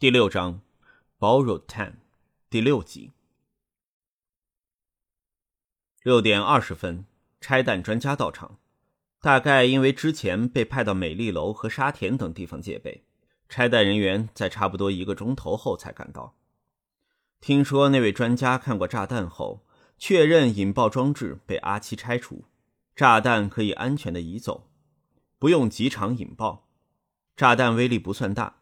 第六章，Borrowed Time，第六集。六点二十分，拆弹专家到场。大概因为之前被派到美丽楼和沙田等地方戒备，拆弹人员在差不多一个钟头后才赶到。听说那位专家看过炸弹后，确认引爆装置被阿七拆除，炸弹可以安全的移走，不用即场引爆。炸弹威力不算大。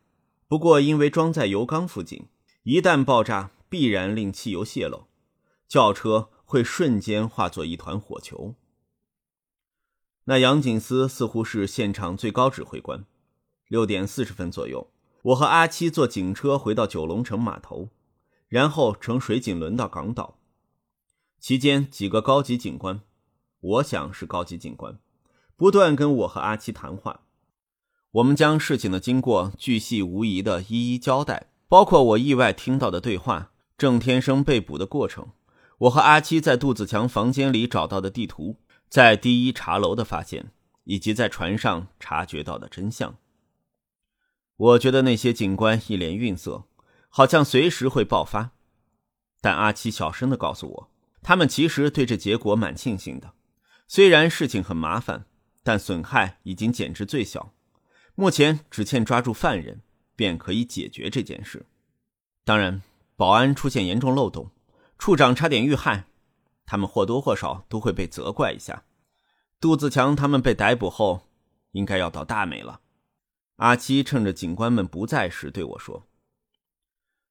不过，因为装在油缸附近，一旦爆炸，必然令汽油泄漏，轿车会瞬间化作一团火球。那杨锦思似乎是现场最高指挥官。六点四十分左右，我和阿七坐警车回到九龙城码头，然后乘水警轮到港岛。期间，几个高级警官，我想是高级警官，不断跟我和阿七谈话。我们将事情的经过巨细无遗的一一交代，包括我意外听到的对话、郑天生被捕的过程、我和阿七在杜子强房间里找到的地图、在第一茶楼的发现，以及在船上察觉到的真相。我觉得那些警官一脸愠色，好像随时会爆发。但阿七小声的告诉我，他们其实对这结果蛮庆幸的，虽然事情很麻烦，但损害已经减至最小。目前只欠抓住犯人，便可以解决这件事。当然，保安出现严重漏洞，处长差点遇害，他们或多或少都会被责怪一下。杜自强他们被逮捕后，应该要倒大霉了。阿七趁着警官们不在时对我说：“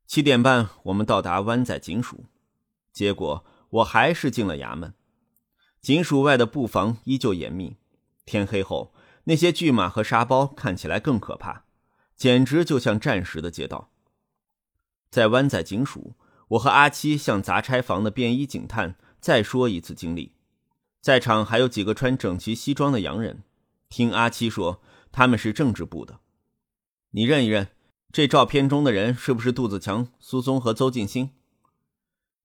七点半，我们到达湾仔警署。”结果我还是进了衙门。警署外的布防依旧严密。天黑后。那些巨马和沙包看起来更可怕，简直就像战时的街道。在湾仔警署，我和阿七向杂差房的便衣警探再说一次经历。在场还有几个穿整齐西装的洋人，听阿七说他们是政治部的。你认一认，这照片中的人是不是杜子强、苏松和邹静心？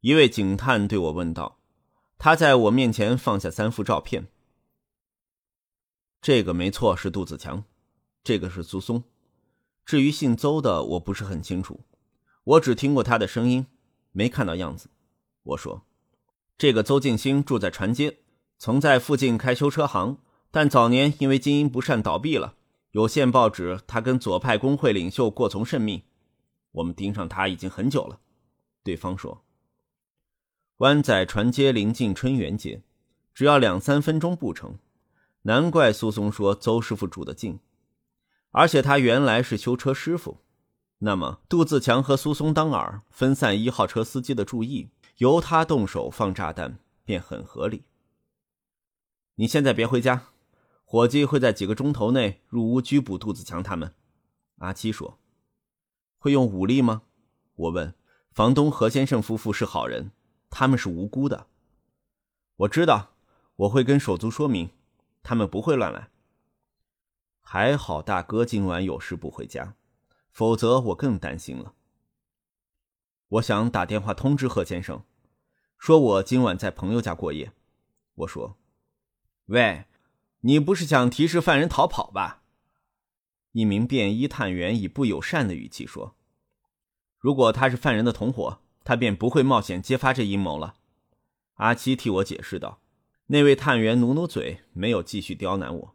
一位警探对我问道。他在我面前放下三幅照片。这个没错，是杜子强；这个是苏松。至于姓邹的，我不是很清楚，我只听过他的声音，没看到样子。我说，这个邹静兴住在船街，曾在附近开修车行，但早年因为经营不善倒闭了。有线报纸他跟左派工会领袖过从甚密，我们盯上他已经很久了。对方说，湾仔船街临近春园街，只要两三分钟步程。难怪苏松说邹师傅住得近，而且他原来是修车师傅。那么杜自强和苏松当耳，分散一号车司机的注意，由他动手放炸弹便很合理。你现在别回家，伙计会在几个钟头内入屋拘捕杜子强他们。阿七说：“会用武力吗？”我问。房东何先生夫妇是好人，他们是无辜的。我知道，我会跟手足说明。他们不会乱来。还好大哥今晚有事不回家，否则我更担心了。我想打电话通知贺先生，说我今晚在朋友家过夜。我说：“喂，你不是想提示犯人逃跑吧？”一名便衣探员以不友善的语气说：“如果他是犯人的同伙，他便不会冒险揭发这阴谋了。”阿七替我解释道。那位探员努努嘴，没有继续刁难我。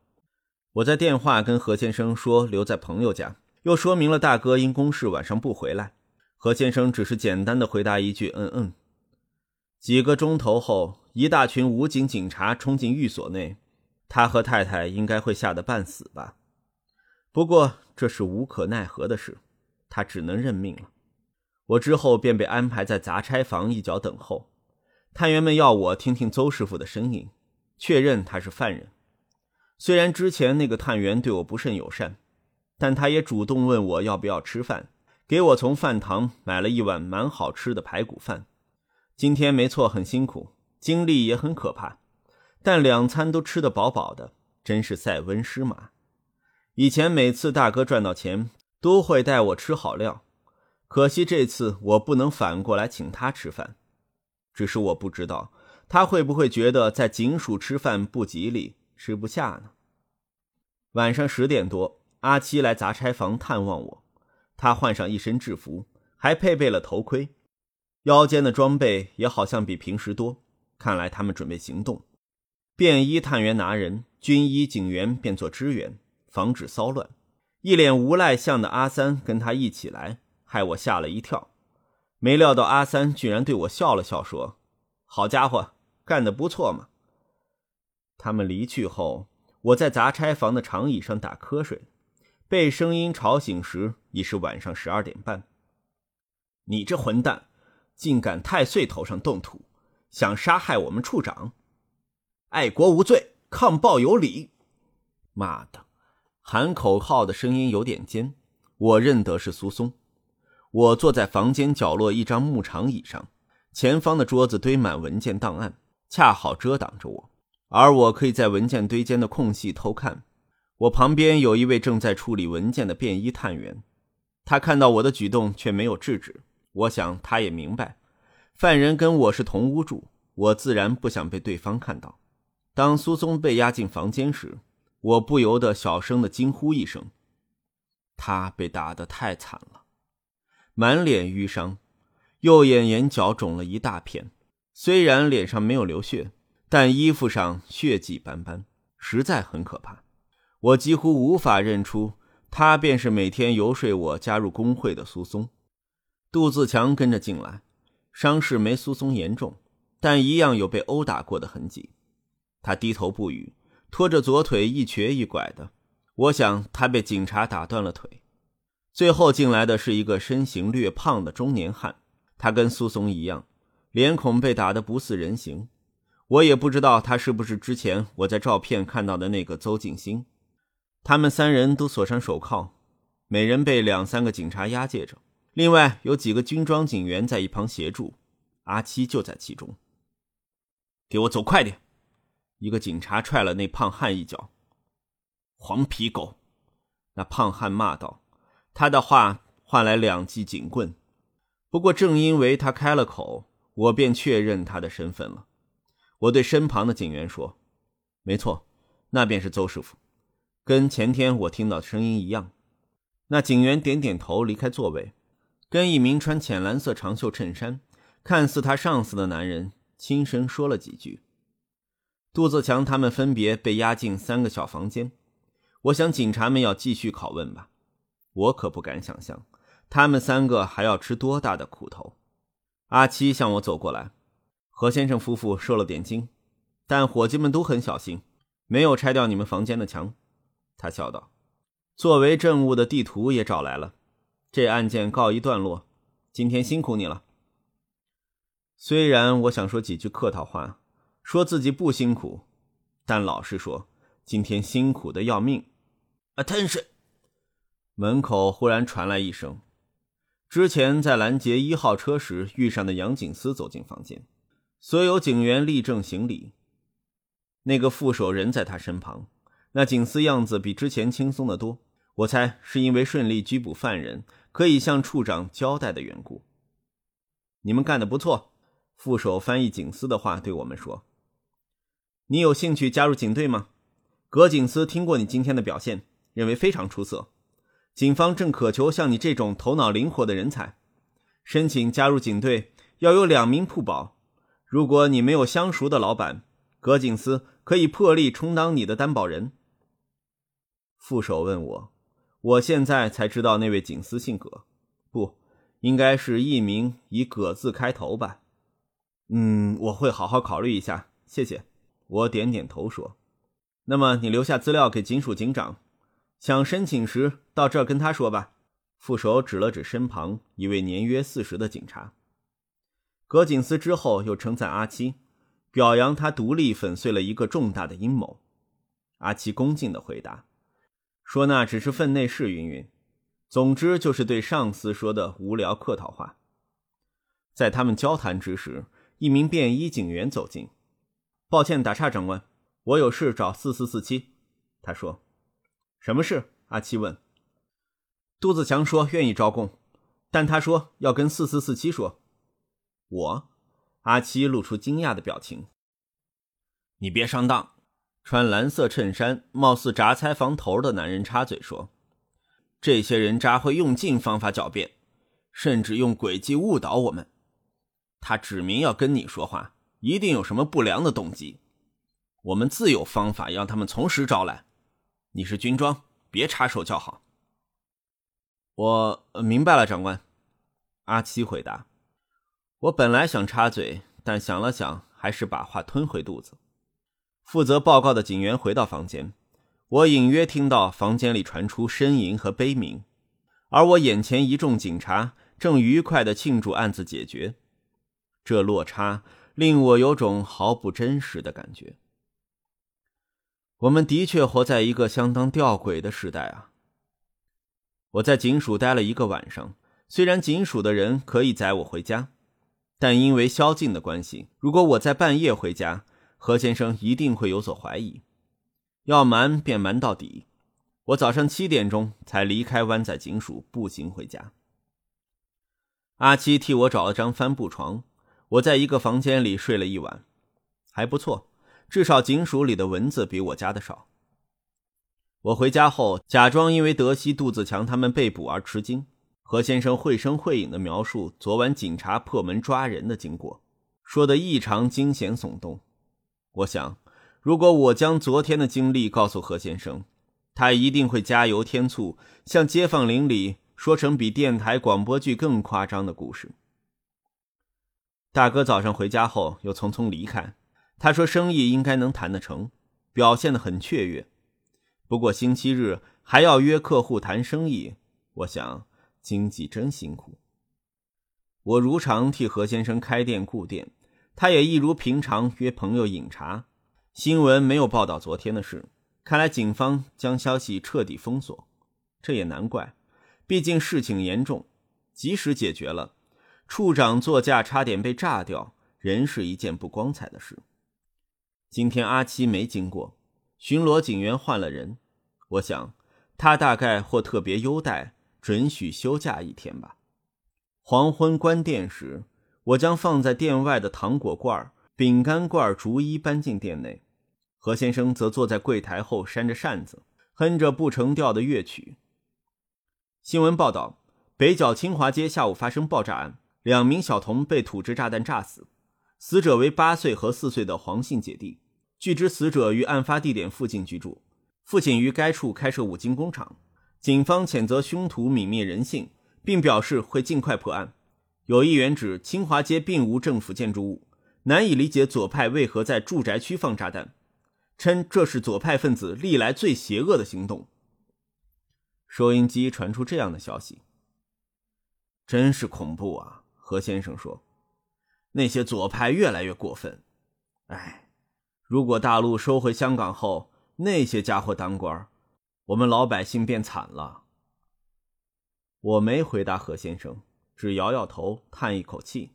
我在电话跟何先生说留在朋友家，又说明了大哥因公事晚上不回来。何先生只是简单的回答一句“嗯嗯”。几个钟头后，一大群武警警察冲进寓所内，他和太太应该会吓得半死吧。不过这是无可奈何的事，他只能认命了。我之后便被安排在杂差房一角等候。探员们要我听听邹师傅的声音，确认他是犯人。虽然之前那个探员对我不甚友善，但他也主动问我要不要吃饭，给我从饭堂买了一碗蛮好吃的排骨饭。今天没错，很辛苦，经历也很可怕，但两餐都吃得饱饱的，真是塞翁失马。以前每次大哥赚到钱，都会带我吃好料，可惜这次我不能反过来请他吃饭。只是我不知道他会不会觉得在警署吃饭不吉利，吃不下呢。晚上十点多，阿七来杂差房探望我，他换上一身制服，还配备了头盔，腰间的装备也好像比平时多。看来他们准备行动。便衣探员拿人，军医警员便做支援，防止骚乱。一脸无赖相的阿三跟他一起来，害我吓了一跳。没料到阿三居然对我笑了笑，说：“好家伙，干得不错嘛。”他们离去后，我在杂差房的长椅上打瞌睡，被声音吵醒时已是晚上十二点半。你这混蛋，竟敢太岁头上动土，想杀害我们处长！爱国无罪，抗暴有理！妈的，喊口号的声音有点尖，我认得是苏松。我坐在房间角落一张木长椅上，前方的桌子堆满文件档案，恰好遮挡着我，而我可以在文件堆间的空隙偷看。我旁边有一位正在处理文件的便衣探员，他看到我的举动却没有制止。我想他也明白，犯人跟我是同屋住，我自然不想被对方看到。当苏松被押进房间时，我不由得小声的惊呼一声：“他被打得太惨了，满脸淤伤，右眼眼角肿了一大片。虽然脸上没有流血，但衣服上血迹斑斑，实在很可怕。我几乎无法认出他便是每天游说我加入工会的苏松。”杜自强跟着进来，伤势没苏松严重，但一样有被殴打过的痕迹。他低头不语，拖着左腿一瘸一拐的。我想他被警察打断了腿。最后进来的是一个身形略胖的中年汉，他跟苏松一样，脸孔被打得不似人形。我也不知道他是不是之前我在照片看到的那个邹静心。他们三人都锁上手铐，每人被两三个警察押解着，另外有几个军装警员在一旁协助。阿七就在其中。给我走快点！一个警察踹了那胖汉一脚，黄皮狗！那胖汉骂道。他的话换来两记警棍。不过正因为他开了口，我便确认他的身份了。我对身旁的警员说：“没错，那便是邹师傅，跟前天我听到的声音一样。”那警员点点头，离开座位，跟一名穿浅蓝色长袖衬衫、看似他上司的男人轻声说了几句。杜自强他们分别被押进三个小房间，我想警察们要继续拷问吧。我可不敢想象，他们三个还要吃多大的苦头。阿七向我走过来，何先生夫妇受了点惊，但伙计们都很小心，没有拆掉你们房间的墙。他笑道：“作为证物的地图也找来了，这案件告一段落。今天辛苦你了。”虽然我想说几句客套话。说自己不辛苦，但老实说，今天辛苦的要命。Attention！门口忽然传来一声。之前在拦截一号车时遇上的杨景思走进房间，所有警员立正行礼。那个副手人在他身旁，那景思样子比之前轻松的多。我猜是因为顺利拘捕犯人，可以向处长交代的缘故。你们干得不错，副手翻译景思的话对我们说。你有兴趣加入警队吗？葛景思听过你今天的表现，认为非常出色。警方正渴求像你这种头脑灵活的人才。申请加入警队要有两名铺保。如果你没有相熟的老板，葛警司可以破例充当你的担保人。副手问我，我现在才知道那位警司姓葛，不，应该是艺名以葛字开头吧？嗯，我会好好考虑一下，谢谢。我点点头说：“那么你留下资料给警署警长，想申请时到这儿跟他说吧。”副手指了指身旁一位年约四十的警察。葛锦思之后又称赞阿七，表扬他独立粉碎了一个重大的阴谋。阿七恭敬的回答，说：“那只是分内事，云云。总之就是对上司说的无聊客套话。”在他们交谈之时，一名便衣警员走近。抱歉，打岔，长官，我有事找四四四七。他说：“什么事？”阿七问。杜子强说：“愿意招供，但他说要跟四四四七说。”我，阿七露出惊讶的表情。你别上当！穿蓝色衬衫、貌似杂差房头的男人插嘴说：“这些人渣会用尽方法狡辩，甚至用诡计误导我们。他指明要跟你说话，一定有什么不良的动机。我们自有方法让他们从实招来。你是军装，别插手叫好。我明白了，长官。阿七回答。我本来想插嘴，但想了想，还是把话吞回肚子。负责报告的警员回到房间，我隐约听到房间里传出呻吟和悲鸣，而我眼前一众警察正愉快地庆祝案子解决。这落差令我有种毫不真实的感觉。我们的确活在一个相当吊诡的时代啊！我在警署待了一个晚上，虽然警署的人可以载我回家。但因为宵禁的关系，如果我在半夜回家，何先生一定会有所怀疑，要瞒便瞒到底。我早上七点钟才离开湾仔警署，步行回家。阿七替我找了张帆布床，我在一个房间里睡了一晚，还不错，至少警署里的蚊子比我家的少。我回家后，假装因为德西、杜自强他们被捕而吃惊。何先生绘声绘影的描述昨晚警察破门抓人的经过，说的异常惊险耸动。我想，如果我将昨天的经历告诉何先生，他一定会加油添醋，向街坊邻里说成比电台广播剧更夸张的故事。大哥早上回家后又匆匆离开，他说生意应该能谈得成，表现得很雀跃。不过星期日还要约客户谈生意，我想。经济真辛苦。我如常替何先生开店顾店，他也一如平常约朋友饮茶。新闻没有报道昨天的事，看来警方将消息彻底封锁。这也难怪，毕竟事情严重，即使解决了，处长座驾差点被炸掉，仍是一件不光彩的事。今天阿七没经过，巡逻警员换了人，我想他大概或特别优待。准许休假一天吧。黄昏关店时，我将放在店外的糖果罐、饼干罐逐一搬进店内。何先生则坐在柜台后扇着扇子，哼着不成调的乐曲。新闻报道：北角清华街下午发生爆炸案，两名小童被土制炸弹炸死，死者为八岁和四岁的黄姓姐弟。据知，死者于案发地点附近居住，父亲于该处开设五金工厂。警方谴责凶徒泯灭人性，并表示会尽快破案。有议员指清华街并无政府建筑物，难以理解左派为何在住宅区放炸弹，称这是左派分子历来最邪恶的行动。收音机传出这样的消息：“真是恐怖啊！”何先生说：“那些左派越来越过分。哎，如果大陆收回香港后，那些家伙当官。”我们老百姓变惨了。我没回答何先生，只摇摇头，叹一口气。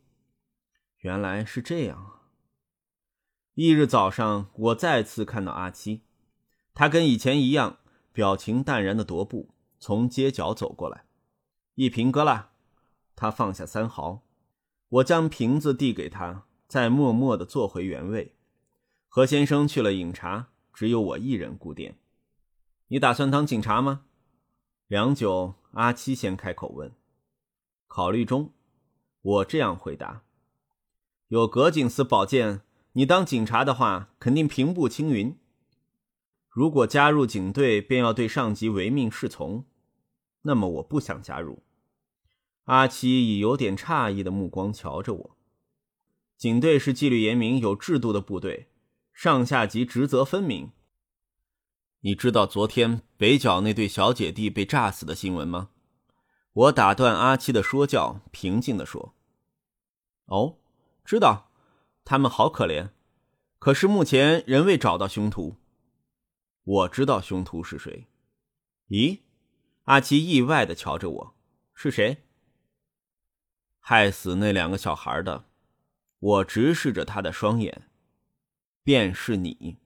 原来是这样啊！翌日早上，我再次看到阿七，他跟以前一样，表情淡然的踱步从街角走过来。一瓶哥啦，他放下三毫，我将瓶子递给他，再默默的坐回原位。何先生去了饮茶，只有我一人顾店。你打算当警察吗？良久，阿七先开口问。考虑中，我这样回答。有葛警司保荐，你当警察的话，肯定平步青云。如果加入警队便要对上级唯命是从，那么我不想加入。阿七以有点诧异的目光瞧着我。警队是纪律严明、有制度的部队，上下级职责分明。你知道昨天北角那对小姐弟被炸死的新闻吗？我打断阿七的说教，平静地说：“哦，知道，他们好可怜。可是目前仍未找到凶徒。我知道凶徒是谁。咦？”阿七意外地瞧着我：“是谁？害死那两个小孩的？”我直视着他的双眼：“便是你，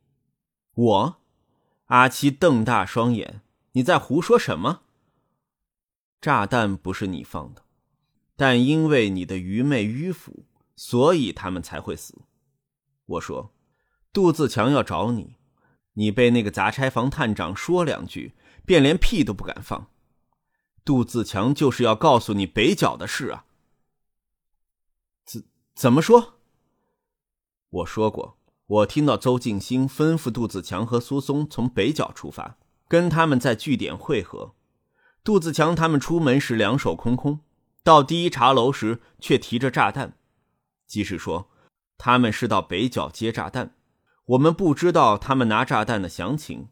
我。”阿七瞪大双眼：“你在胡说什么？炸弹不是你放的，但因为你的愚昧迂腐，所以他们才会死。”我说：“杜自强要找你，你被那个杂差房探长说两句，便连屁都不敢放。杜自强就是要告诉你北角的事啊。怎怎么说？我说过，我听到邹静心吩咐杜子强和苏松从北角出发，跟他们在据点会合。杜子强他们出门时两手空空，到第一茶楼时却提着炸弹。即是说，他们是到北角接炸弹。我们不知道他们拿炸弹的详情，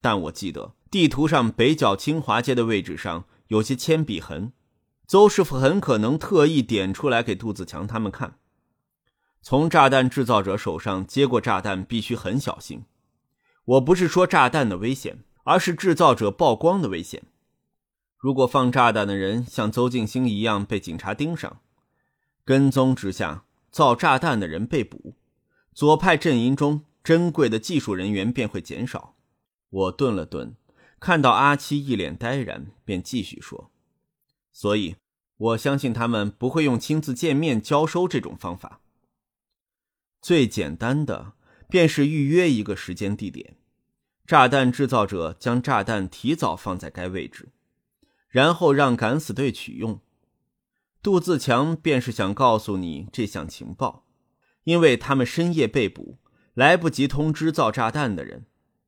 但我记得地图上北角清华街的位置上有些铅笔痕，邹师傅很可能特意点出来给杜子强他们看。从炸弹制造者手上接过炸弹必须很小心。我不是说炸弹的危险，而是制造者曝光的危险。如果放炸弹的人像邹静心一样被警察盯上，跟踪之下造炸弹的人被捕，左派阵营中珍贵的技术人员便会减少。我顿了顿，看到阿七一脸呆然，便继续说：“所以，我相信他们不会用亲自见面交收这种方法。最简单的便是预约一个时间地点，炸弹制造者将炸弹提早放在该位置。”然后让敢死队取用。杜自强便是想告诉你这项情报，因为他们深夜被捕，来不及通知造炸弹的人，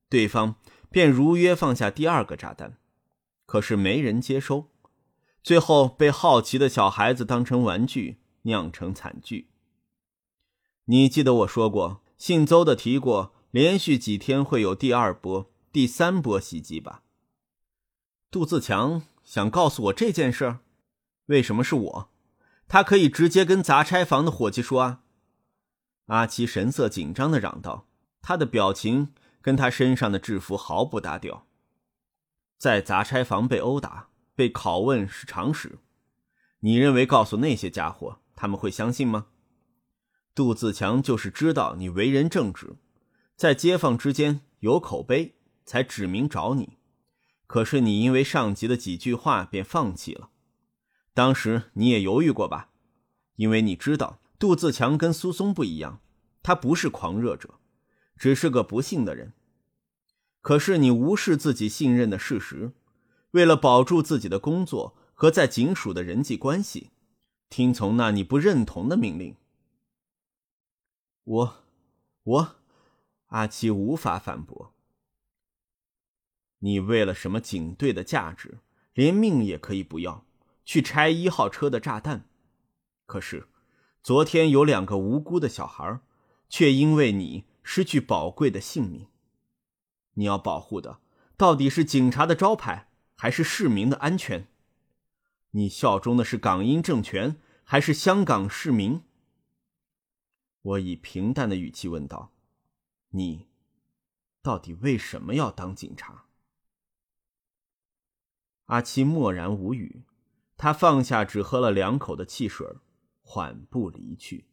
对方便如约放下第二个炸弹，可是没人接收，最后被好奇的小孩子当成玩具，酿成惨剧。你记得我说过，姓邹的提过，连续几天会有第二波、第三波袭击吧？杜自强。想告诉我这件事？为什么是我？他可以直接跟杂差房的伙计说啊！阿七神色紧张的嚷道，他的表情跟他身上的制服毫不搭调。在杂差房被殴打、被拷问是常识，你认为告诉那些家伙，他们会相信吗？杜自强就是知道你为人正直，在街坊之间有口碑，才指名找你。可是你因为上级的几句话便放弃了，当时你也犹豫过吧？因为你知道杜自强跟苏松不一样，他不是狂热者，只是个不幸的人。可是你无视自己信任的事实，为了保住自己的工作和在警署的人际关系，听从那你不认同的命令。我，我，阿七无法反驳。你为了什么警队的价值，连命也可以不要，去拆一号车的炸弹？可是，昨天有两个无辜的小孩，却因为你失去宝贵的性命。你要保护的到底是警察的招牌，还是市民的安全？你效忠的是港英政权，还是香港市民？我以平淡的语气问道：“你，到底为什么要当警察？”阿七默然无语，他放下只喝了两口的汽水，缓步离去。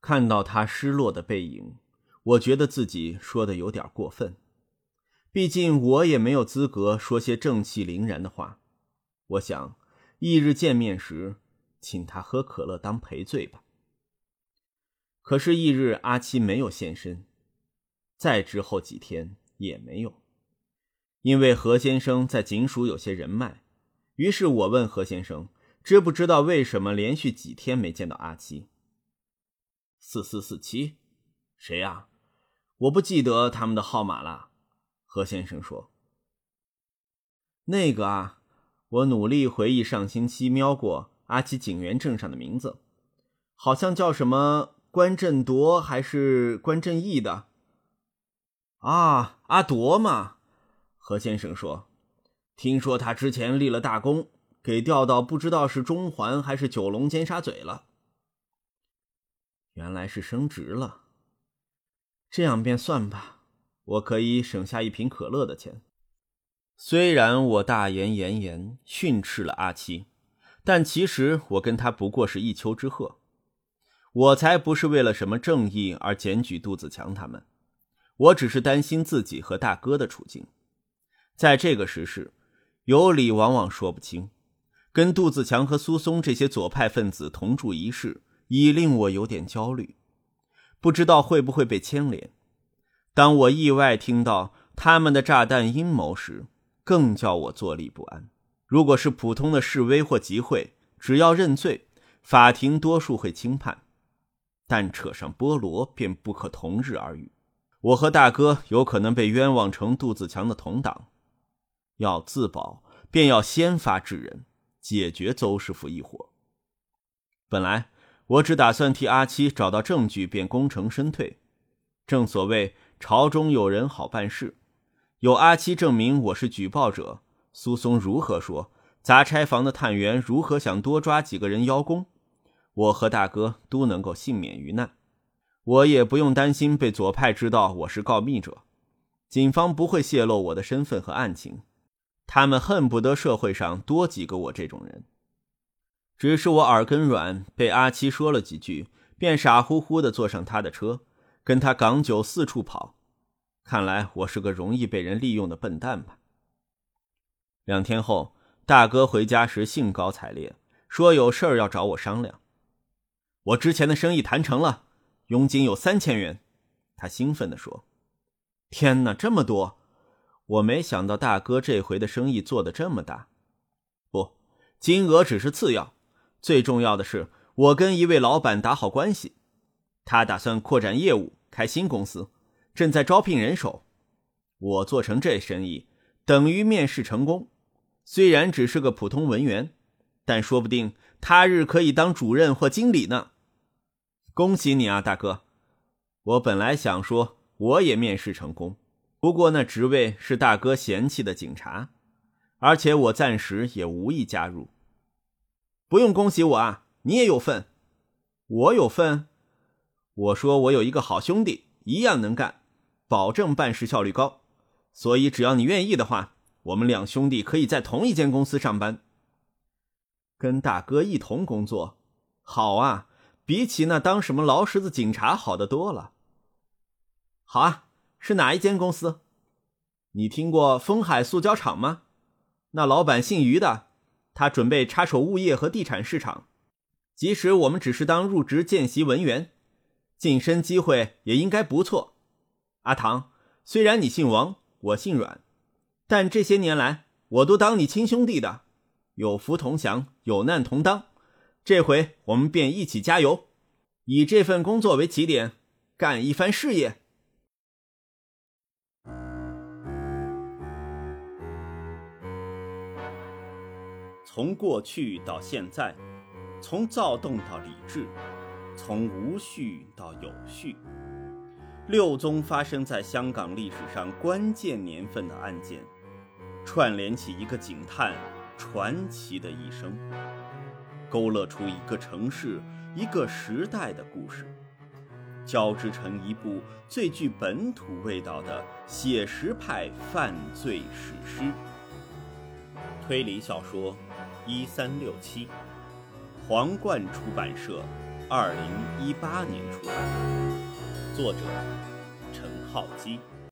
看到他失落的背影，我觉得自己说的有点过分，毕竟我也没有资格说些正气凛然的话。我想，翌日见面时，请他喝可乐当赔罪吧。可是翌日阿七没有现身，再之后几天也没有。因为何先生在警署有些人脉，于是我问何先生，知不知道为什么连续几天没见到阿七？四四四七，谁呀？我不记得他们的号码了。何先生说：“那个啊，我努力回忆上星期瞄过阿七警员证上的名字，好像叫什么关振铎还是关振义的？啊，阿铎嘛。”何先生说：“听说他之前立了大功，给调到不知道是中环还是九龙尖沙咀了。原来是升职了。这样便算吧，我可以省下一瓶可乐的钱。虽然我大言炎炎训斥了阿七，但其实我跟他不过是一丘之貉。我才不是为了什么正义而检举杜子强他们，我只是担心自己和大哥的处境。”在这个时事，有理往往说不清。跟杜子强和苏松这些左派分子同住一室，已令我有点焦虑，不知道会不会被牵连。当我意外听到他们的炸弹阴谋时，更叫我坐立不安。如果是普通的示威或集会，只要认罪，法庭多数会轻判；但扯上菠萝，便不可同日而语。我和大哥有可能被冤枉成杜子强的同党，要自保，便要先发制人，解决邹师傅一伙。本来我只打算替阿七找到证据，便功成身退。正所谓朝中有人好办事，有阿七证明我是举报者。苏松如何说？杂差房的探员如何想多抓几个人邀功？我和大哥都能够幸免于难，我也不用担心被左派知道我是告密者，警方不会泄露我的身份和案情，他们恨不得社会上多几个我这种人。只是我耳根软，被阿七说了几句，便傻乎乎地坐上他的车，跟他港九四处跑。看来我是个容易被人利用的笨蛋吧。两天后，大哥回家时兴高采烈，说有事儿要找我商量。我之前的生意谈成了，佣金有三千元。他兴奋地说：“天哪，这么多！我没想到大哥这回的生意做得这么大。不，金额只是次要，最重要的是我跟一位老板打好关系，他打算扩展业务，开新公司，正在招聘人手。我做成这生意，等于面试成功。”虽然只是个普通文员，但说不定他日可以当主任或经理呢。恭喜你啊，大哥！我本来想说我也面试成功，不过那职位是大哥嫌弃的警察，而且我暂时也无意加入。不用恭喜我啊，你也有份。我有份？我说我有一个好兄弟，一样能干，保证办事效率高，所以只要你愿意的话。我们两兄弟可以在同一间公司上班，跟大哥一同工作，好啊！比起那当什么劳什子警察好得多了。好啊，是哪一间公司？你听过丰海塑胶厂吗？那老板姓于的，他准备插手物业和地产市场。即使我们只是当入职见习文员，晋升机会也应该不错。阿唐，虽然你姓王，我姓阮。但这些年来，我都当你亲兄弟的，有福同享，有难同当。这回我们便一起加油，以这份工作为起点，干一番事业。从过去到现在，从躁动到理智，从无序到有序，六宗发生在香港历史上关键年份的案件。串联起一个警探传奇的一生，勾勒出一个城市、一个时代的故事，交织成一部最具本土味道的写实派犯罪史诗。推理小说，一三六七，皇冠出版社，二零一八年出版，作者陈浩基。